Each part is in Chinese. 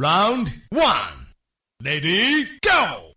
Round one, lady, go.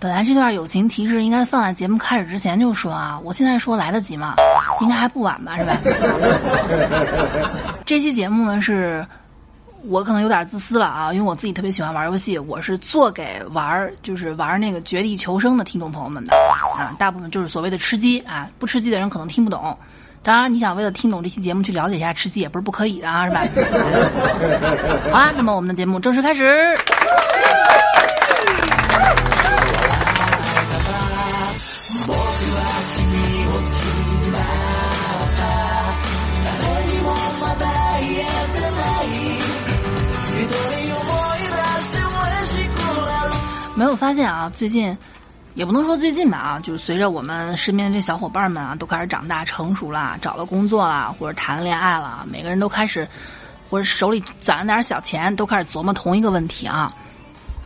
本来这段友情提示应该放在节目开始之前就说啊，我现在说来得及吗？应该还不晚吧，是吧？这期节目呢是，我可能有点自私了啊，因为我自己特别喜欢玩游戏，我是做给玩就是玩那个《绝地求生》的听众朋友们的啊，大部分就是所谓的吃鸡啊，不吃鸡的人可能听不懂。当然，你想为了听懂这期节目去了解一下吃鸡也不是不可以的啊，是吧？好啦，那么我们的节目正式开始。没有发现啊，最近也不能说最近吧啊，就是随着我们身边的这小伙伴们啊都开始长大成熟了，找了工作了，或者谈恋爱了，每个人都开始，或者手里攒了点小钱，都开始琢磨同一个问题啊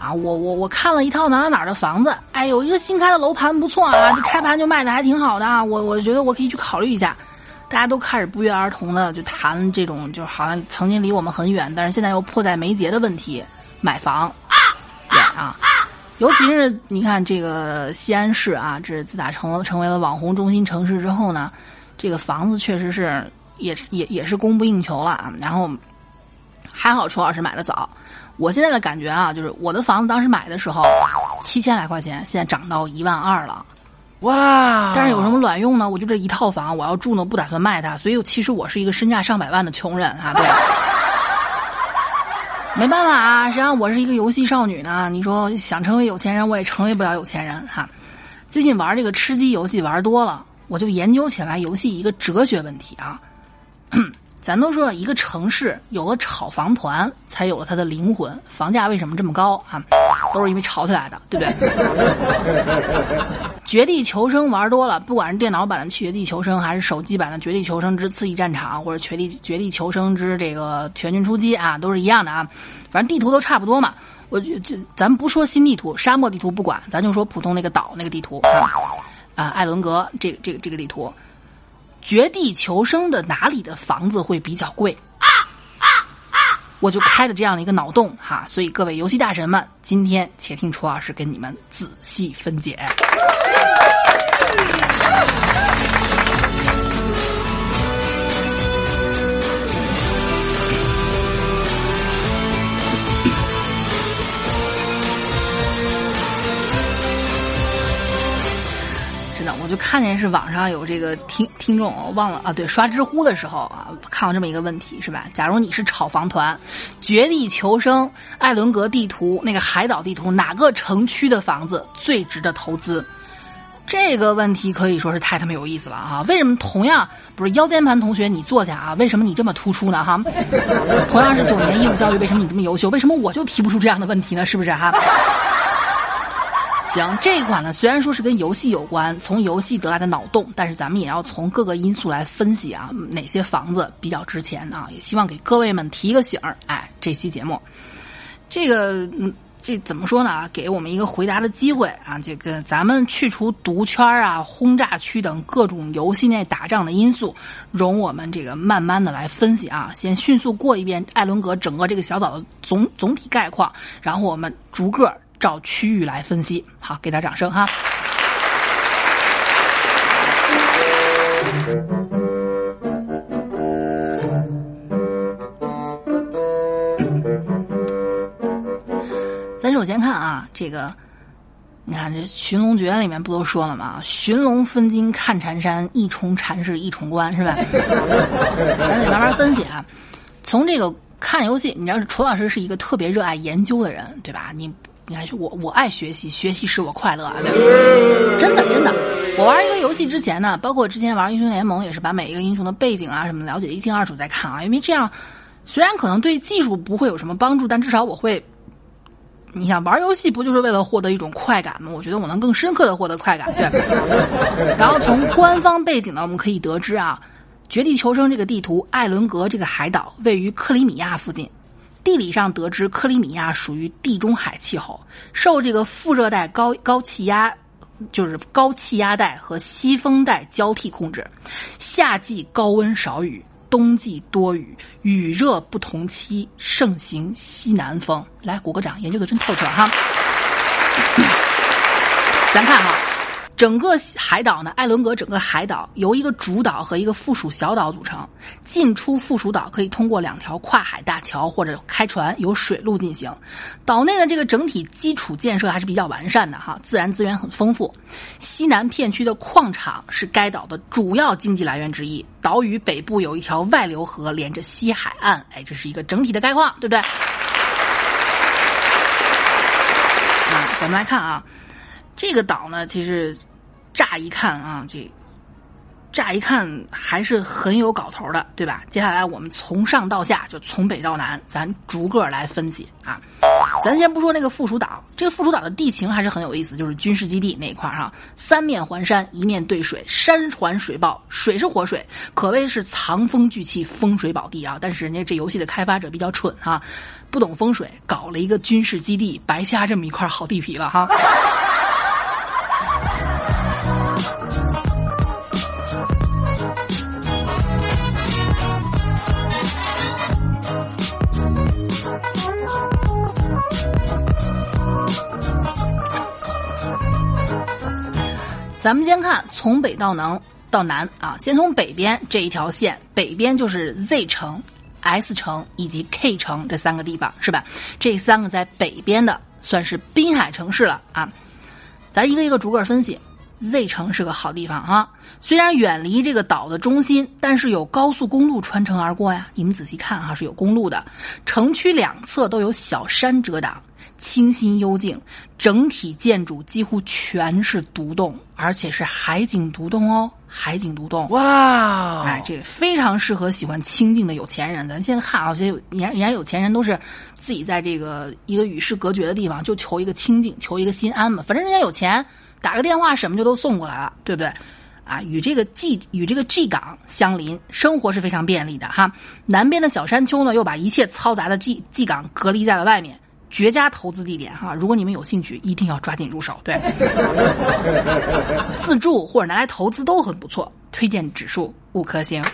啊！我我我看了一套哪哪哪的房子，哎，有一个新开的楼盘不错啊，这开盘就卖的还挺好的啊，我我觉得我可以去考虑一下。大家都开始不约而同的就谈这种，就好像曾经离我们很远，但是现在又迫在眉睫的问题——买房。啊对啊。尤其是你看这个西安市啊，这自打成了成为了网红中心城市之后呢，这个房子确实是也也也是供不应求了啊。然后还好楚老师买的早，我现在的感觉啊，就是我的房子当时买的时候七千来块钱，现在涨到一万二了，哇！但是有什么卵用呢？我就这一套房我要住呢，不打算卖它，所以其实我是一个身价上百万的穷人啊，对。没办法啊，实际上我是一个游戏少女呢。你说想成为有钱人，我也成为不了有钱人哈。最近玩这个吃鸡游戏玩多了，我就研究起来游戏一个哲学问题啊。咱都说一个城市有了炒房团，才有了它的灵魂。房价为什么这么高啊？都是因为炒起来的，对不对？绝地求生玩多了，不管是电脑版的绝地求生，还是手机版的绝地求生之刺激战场，或者绝地绝地求生之这个全军出击啊，都是一样的啊。反正地图都差不多嘛。我就就咱不说新地图，沙漠地图不管，咱就说普通那个岛那个地图啊，啊，艾伦格这个这个这个地图。绝地求生的哪里的房子会比较贵？我就开了这样的一个脑洞哈，所以各位游戏大神们，今天且听楚老师跟你们仔细分解。真的我就看见是网上有这个听听众忘了啊，对，刷知乎的时候啊，看到这么一个问题是吧？假如你是炒房团，绝地求生艾伦格地图那个海岛地图，哪个城区的房子最值得投资？这个问题可以说是太他妈有意思了啊！为什么同样不是腰间盘同学你坐下啊？为什么你这么突出呢哈？同样是九年义务教育，为什么你这么优秀？为什么我就提不出这样的问题呢？是不是哈？行，这一款呢虽然说是跟游戏有关，从游戏得来的脑洞，但是咱们也要从各个因素来分析啊，哪些房子比较值钱啊？也希望给各位们提个醒儿。哎，这期节目，这个嗯，这怎么说呢？给我们一个回答的机会啊！这个咱们去除毒圈啊、轰炸区等各种游戏内打仗的因素，容我们这个慢慢的来分析啊。先迅速过一遍艾伦格整个这个小岛的总总体概况，然后我们逐个。照区域来分析，好，给点掌声哈。首先看啊，这个，你看这《寻龙诀》里面不都说了吗？寻龙分金看缠山，一重缠是一重关，是吧？咱得慢慢分析啊。从这个看游戏，你要是楚老师是一个特别热爱研究的人，对吧？你。你看，我我爱学习，学习使我快乐啊！对真的真的，我玩一个游戏之前呢，包括之前玩英雄联盟，也是把每一个英雄的背景啊什么了解一清二楚再看啊，因为这样虽然可能对技术不会有什么帮助，但至少我会，你想玩游戏不就是为了获得一种快感吗？我觉得我能更深刻的获得快感，对。然后从官方背景呢，我们可以得知啊。绝地求生这个地图，艾伦格这个海岛位于克里米亚附近。地理上得知，克里米亚属于地中海气候，受这个副热带高高气压，就是高气压带和西风带交替控制。夏季高温少雨，冬季多雨，雨热不同期，盛行西南风。来，鼓个掌，研究的真透彻哈。咱看哈。整个海岛呢，艾伦格整个海岛由一个主岛和一个附属小岛组成。进出附属岛可以通过两条跨海大桥或者开船，由水路进行。岛内的这个整体基础建设还是比较完善的哈，自然资源很丰富。西南片区的矿场是该岛的主要经济来源之一。岛屿北部有一条外流河连着西海岸，哎，这是一个整体的概况，对不对？啊，咱们来看啊，这个岛呢，其实。乍一看啊，这乍一看还是很有搞头的，对吧？接下来我们从上到下，就从北到南，咱逐个来分析啊。咱先不说那个附属岛，这个附属岛的地形还是很有意思，就是军事基地那一块儿哈，三面环山，一面对水，山环水抱，水是活水，可谓是藏风聚气，风水宝地啊。但是人家这游戏的开发者比较蠢哈，不懂风水，搞了一个军事基地，白瞎这么一块好地皮了哈。咱们先看从北到南到南啊，先从北边这一条线，北边就是 Z 城、S 城以及 K 城这三个地方，是吧？这三个在北边的算是滨海城市了啊。咱一个一个逐个分析，Z 城是个好地方啊，虽然远离这个岛的中心，但是有高速公路穿城而过呀。你们仔细看哈，是有公路的，城区两侧都有小山遮挡。清新幽静，整体建筑几乎全是独栋，而且是海景独栋哦，海景独栋。哇，哎，这个非常适合喜欢清静的有钱人。咱现在看啊，这人人家有钱人都是自己在这个一个与世隔绝的地方，就求一个清静，求一个心安嘛。反正人家有钱，打个电话什么就都送过来了，对不对？啊，与这个 G 与这个 G 港相邻，生活是非常便利的哈。南边的小山丘呢，又把一切嘈杂的 G G 港隔离在了外面。绝佳投资地点哈，如果你们有兴趣，一定要抓紧入手。对，自住或者拿来投资都很不错，推荐指数五颗星。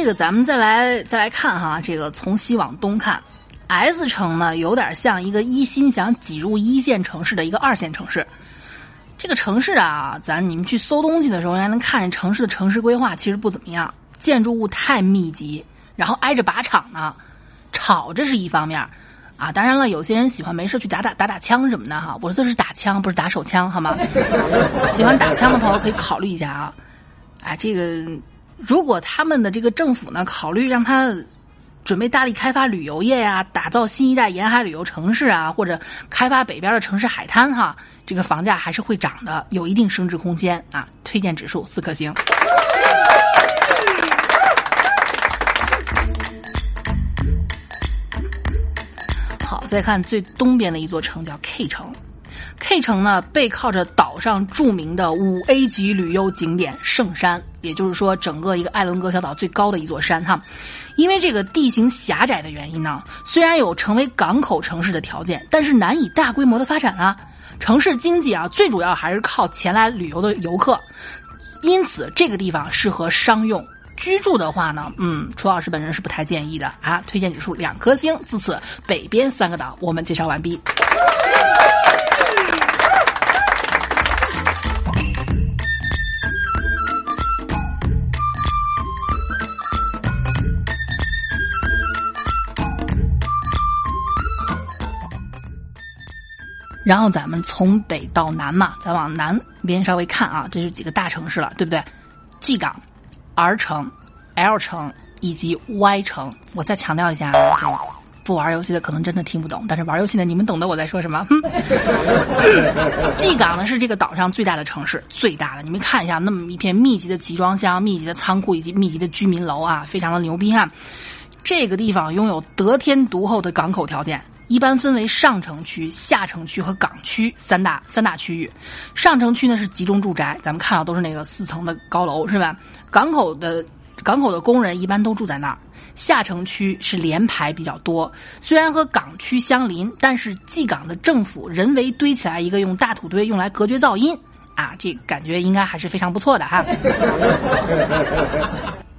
这个咱们再来再来看哈，这个从西往东看。S 城呢，有点像一个一心想挤入一线城市的一个二线城市。这个城市啊，咱你们去搜东西的时候，应能看见城市的城市规划其实不怎么样，建筑物太密集，然后挨着靶场呢，吵这是一方面啊。当然了，有些人喜欢没事去打打打打枪什么的哈。我说的是打枪，不是打手枪，好吗？喜欢打枪的朋友可以考虑一下啊。哎，这个如果他们的这个政府呢，考虑让他。准备大力开发旅游业呀，打造新一代沿海旅游城市啊，或者开发北边的城市海滩哈，这个房价还是会涨的，有一定升值空间啊。推荐指数四颗星。好，再看最东边的一座城叫 K 城，K 城呢背靠着岛上著名的五 A 级旅游景点圣山，也就是说整个一个艾伦格小岛最高的一座山哈。因为这个地形狭窄的原因呢，虽然有成为港口城市的条件，但是难以大规模的发展啊。城市经济啊，最主要还是靠前来旅游的游客，因此这个地方适合商用。居住的话呢，嗯，楚老师本人是不太建议的啊。推荐指数两颗星。自此，北边三个岛我们介绍完毕。然后咱们从北到南嘛，咱往南边稍微看啊，这是几个大城市了，对不对？G 港、R 城、L 城以及 Y 城。我再强调一下啊，这个不玩游戏的可能真的听不懂，但是玩游戏的你们懂得我在说什么。G 港呢是这个岛上最大的城市，最大的。你们看一下，那么一片密集的集装箱、密集的仓库以及密集的居民楼啊，非常的牛逼哈。这个地方拥有得天独厚的港口条件，一般分为上城区、下城区和港区三大三大区域。上城区呢是集中住宅，咱们看到都是那个四层的高楼，是吧？港口的港口的工人一般都住在那儿。下城区是联排比较多，虽然和港区相邻，但是济港的政府人为堆起来一个用大土堆用来隔绝噪音啊，这感觉应该还是非常不错的哈。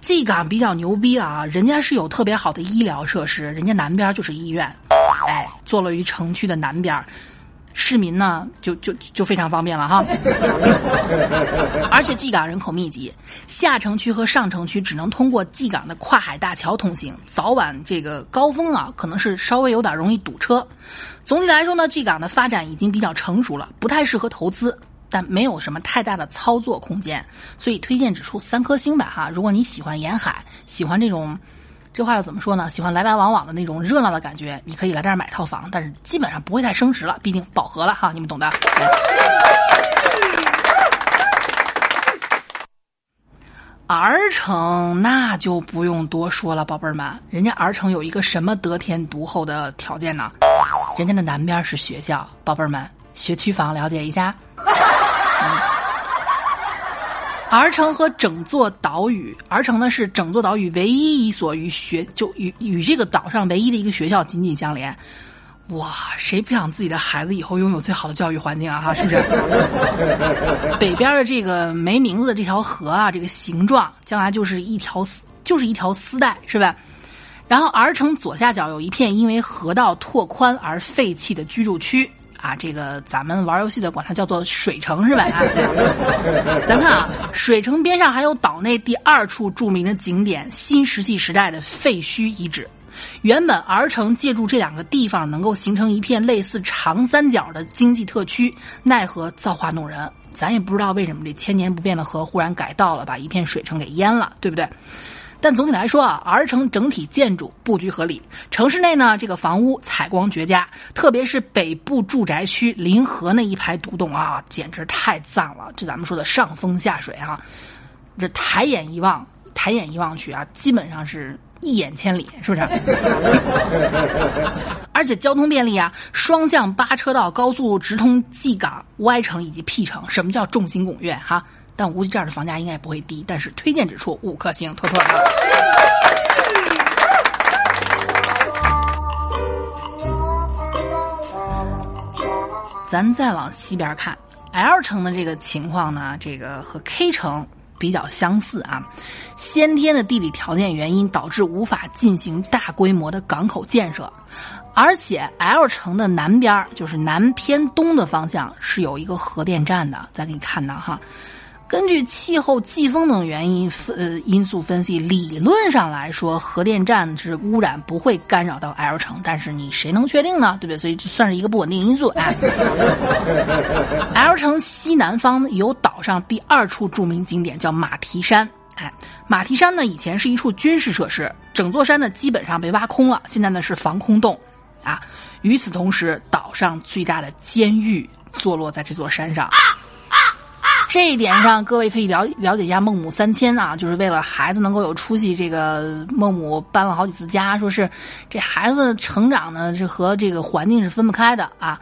济港比较牛逼啊，人家是有特别好的医疗设施，人家南边就是医院，哎，坐落于城区的南边。市民呢，就就就非常方便了哈，而且蓟港人口密集，下城区和上城区只能通过蓟港的跨海大桥通行，早晚这个高峰啊，可能是稍微有点容易堵车。总体来说呢，蓟港的发展已经比较成熟了，不太适合投资，但没有什么太大的操作空间，所以推荐指数三颗星吧哈。如果你喜欢沿海，喜欢这种。这话要怎么说呢？喜欢来来往往的那种热闹的感觉，你可以来这儿买套房，但是基本上不会太升值了，毕竟饱和了哈，你们懂的。儿城那就不用多说了，宝贝儿们，人家儿城有一个什么得天独厚的条件呢？人家的南边是学校，宝贝儿们，学区房了解一下。儿城和整座岛屿，儿城呢是整座岛屿唯一一所与学就与与这个岛上唯一的一个学校紧紧相连。哇，谁不想自己的孩子以后拥有最好的教育环境啊？哈，是不是？北边的这个没名字的这条河啊，这个形状将来就是一条丝，就是一条丝带，是吧？然后儿城左下角有一片因为河道拓宽而废弃的居住区。啊，这个咱们玩游戏的管它叫做水城是吧？啊，对。咱看啊，水城边上还有岛内第二处著名的景点——新石器时代的废墟遗址。原本儿城借助这两个地方能够形成一片类似长三角的经济特区，奈何造化弄人，咱也不知道为什么这千年不变的河忽然改道了，把一片水城给淹了，对不对？但总体来说啊，儿城整体建筑布局合理，城市内呢这个房屋采光绝佳，特别是北部住宅区临河那一排独栋啊，简直太赞了！这咱们说的上风下水啊，这抬眼一望，抬眼一望去啊，基本上是一眼千里，是不是？而且交通便利啊，双向八车道高速直通 G 港、Y 城以及 P 城。什么叫众星拱月？哈。但估计这儿的房价应该不会低，但是推荐指数五颗星，妥妥的。咱再往西边看，L 城的这个情况呢，这个和 K 城比较相似啊。先天的地理条件原因导致无法进行大规模的港口建设，而且 L 城的南边就是南偏东的方向是有一个核电站的，咱给你看到哈。根据气候、季风等原因呃因素分析，理论上来说，核电站是污染不会干扰到 L 城，但是你谁能确定呢？对不对？所以这算是一个不稳定因素。哎，L 城西南方有岛上第二处著名景点，叫马蹄山。哎，马蹄山呢以前是一处军事设施，整座山呢基本上被挖空了，现在呢是防空洞。啊，与此同时，岛上最大的监狱坐落在这座山上。这一点上，各位可以了了解一下孟母三迁啊，就是为了孩子能够有出息。这个孟母搬了好几次家，说是这孩子成长呢，是和这个环境是分不开的啊。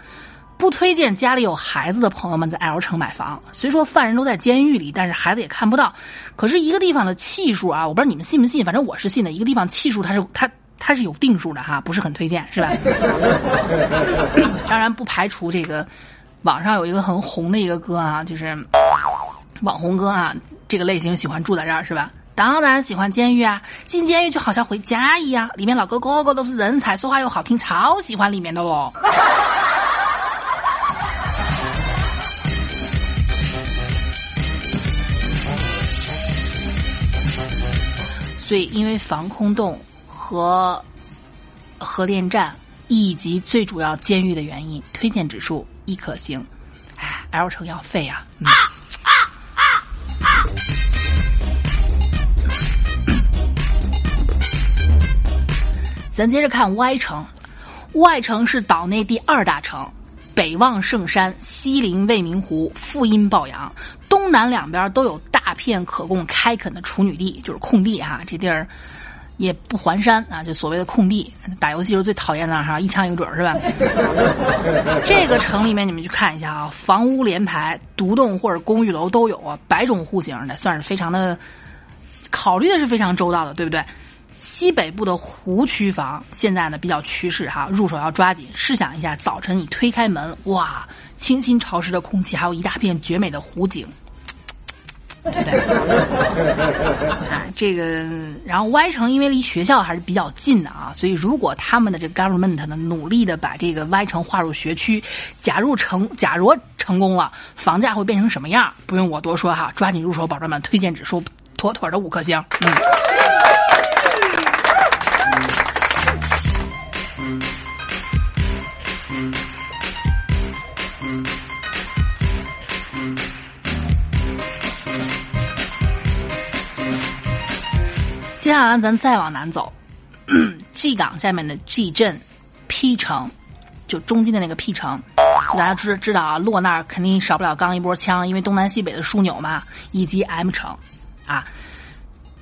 不推荐家里有孩子的朋友们在 L 城买房。虽说犯人都在监狱里，但是孩子也看不到。可是一个地方的气数啊，我不知道你们信不信，反正我是信的。一个地方气数它是它它是有定数的哈，不是很推荐，是吧？当然不排除这个网上有一个很红的一个歌啊，就是。网红歌啊，这个类型喜欢住在这儿是吧？当然喜欢监狱啊，进监狱就好像回家一样，里面老哥个个都是人才，说话又好听，超喜欢里面的喽。所以，因为防空洞和核电站以及最主要监狱的原因，推荐指数一颗星。哎，L 城要废啊！嗯。咱接着看 Y 城，Y 城是岛内第二大城，北望圣山，西临未名湖，富阴抱阳，东南两边都有大片可供开垦的处女地，就是空地哈。这地儿也不环山啊，就所谓的空地。打游戏时候最讨厌那哈，一枪一个准是吧？这个城里面你们去看一下啊，房屋连排，独栋或者公寓楼都有啊，百种户型的，算是非常的考虑的是非常周到的，对不对？西北部的湖区房现在呢比较趋势哈，入手要抓紧。试想一下，早晨你推开门，哇，清新潮湿的空气，还有一大片绝美的湖景，对不对？啊，这个，然后 Y 城因为离学校还是比较近的啊，所以如果他们的这个 government 呢努力的把这个 Y 城划入学区，假如成，假如成功了，房价会变成什么样？不用我多说哈，抓紧入手，宝贝们，推荐指数妥妥的五颗星，嗯。下来咱再往南走，G 港下面的 G 镇，P 城，就中间的那个 P 城，大家知知道啊，落那儿肯定少不了刚一波枪，因为东南西北的枢纽嘛，以及 M 城，啊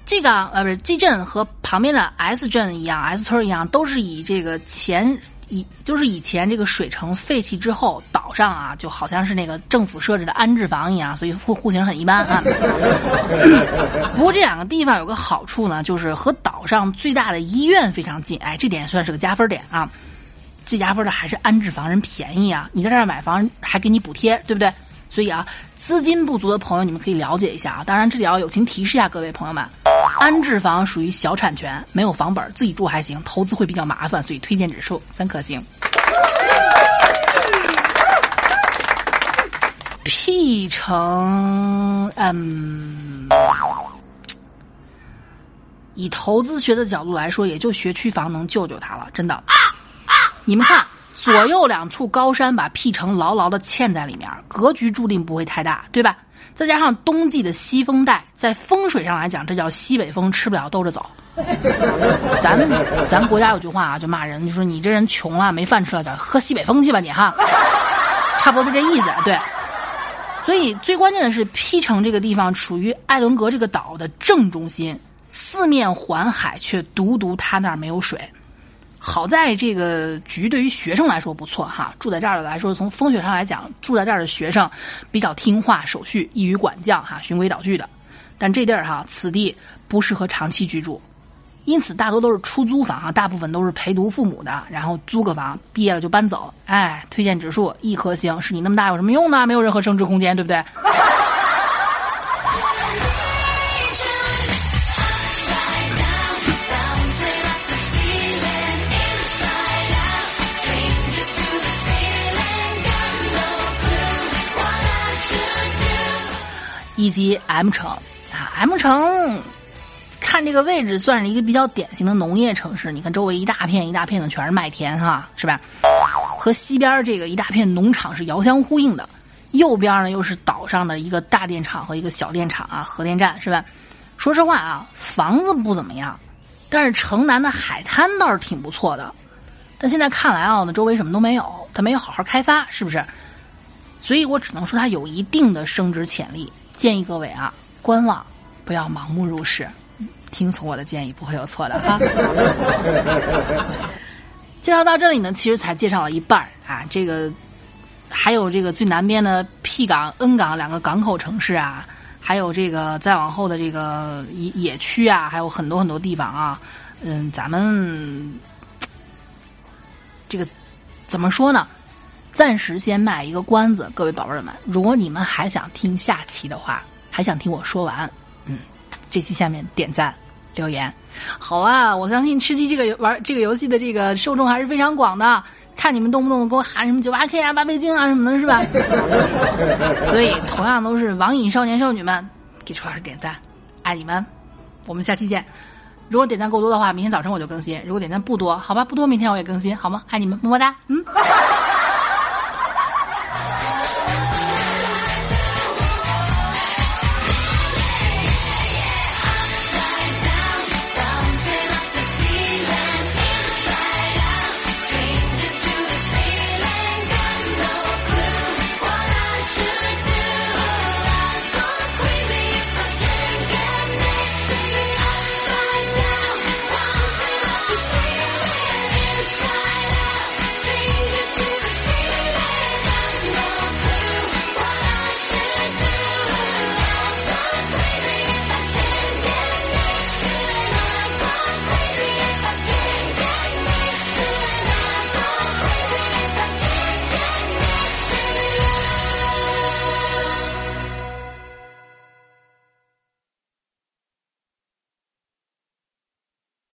，G 港呃不是 G 镇和旁边的 S 镇一样，S 村一样，都是以这个前。以就是以前这个水城废弃之后，岛上啊就好像是那个政府设置的安置房一样，所以户户型很一般啊。不过这两个地方有个好处呢，就是和岛上最大的医院非常近，哎，这点算是个加分点啊。最加分的还是安置房人便宜啊，你在这儿买房还给你补贴，对不对？所以啊，资金不足的朋友你们可以了解一下啊。当然这里要友情提示一下各位朋友们。安置房属于小产权，没有房本，自己住还行，投资会比较麻烦，所以推荐指数三颗星。P 城，嗯，以投资学的角度来说，也就学区房能救救他了，真的。你们看，左右两处高山把 P 城牢牢的嵌在里面，格局注定不会太大，对吧？再加上冬季的西风带，在风水上来讲，这叫西北风，吃不了兜着走。咱咱国家有句话啊，就骂人，就说你这人穷啊，没饭吃了，叫喝西北风去吧你哈。差不多就这意思，对。所以最关键的是，P 城这个地方处于艾伦格这个岛的正中心，四面环海，却独独它那儿没有水。好在这个局对于学生来说不错哈，住在这儿的来说，从风水上来讲，住在这儿的学生比较听话守序，易于管教哈，循规蹈矩的。但这地儿哈，此地不适合长期居住，因此大多都是出租房哈，大部分都是陪读父母的，然后租个房，毕业了就搬走。哎，推荐指数一颗星，是你那么大有什么用呢？没有任何升值空间，对不对？以及 M 城啊，M 城看这个位置算是一个比较典型的农业城市。你看周围一大片一大片的全是麦田哈，是吧？和西边这个一大片农场是遥相呼应的。右边呢又是岛上的一个大电厂和一个小电厂啊，核电站是吧？说实话啊，房子不怎么样，但是城南的海滩倒是挺不错的。但现在看来啊，那周围什么都没有，它没有好好开发，是不是？所以我只能说它有一定的升值潜力。建议各位啊，观望，不要盲目入市，听从我的建议不会有错的哈。介绍到这里呢，其实才介绍了一半啊，这个还有这个最南边的 P 港、N 港两个港口城市啊，还有这个再往后的这个野野区啊，还有很多很多地方啊，嗯，咱们这个怎么说呢？暂时先卖一个关子，各位宝贝儿们，如果你们还想听下期的话，还想听我说完，嗯，这期下面点赞留言。好啊，我相信吃鸡这个玩这个游戏的这个受众还是非常广的，看你们动不动给我喊什么九八 K 啊、八倍镜啊什么的，是吧？所以同样都是网瘾少年少女们，给楚老师点赞，爱你们，我们下期见。如果点赞够多的话，明天早晨我就更新；如果点赞不多，好吧，不多，明天我也更新，好吗？爱你们，么么哒，嗯。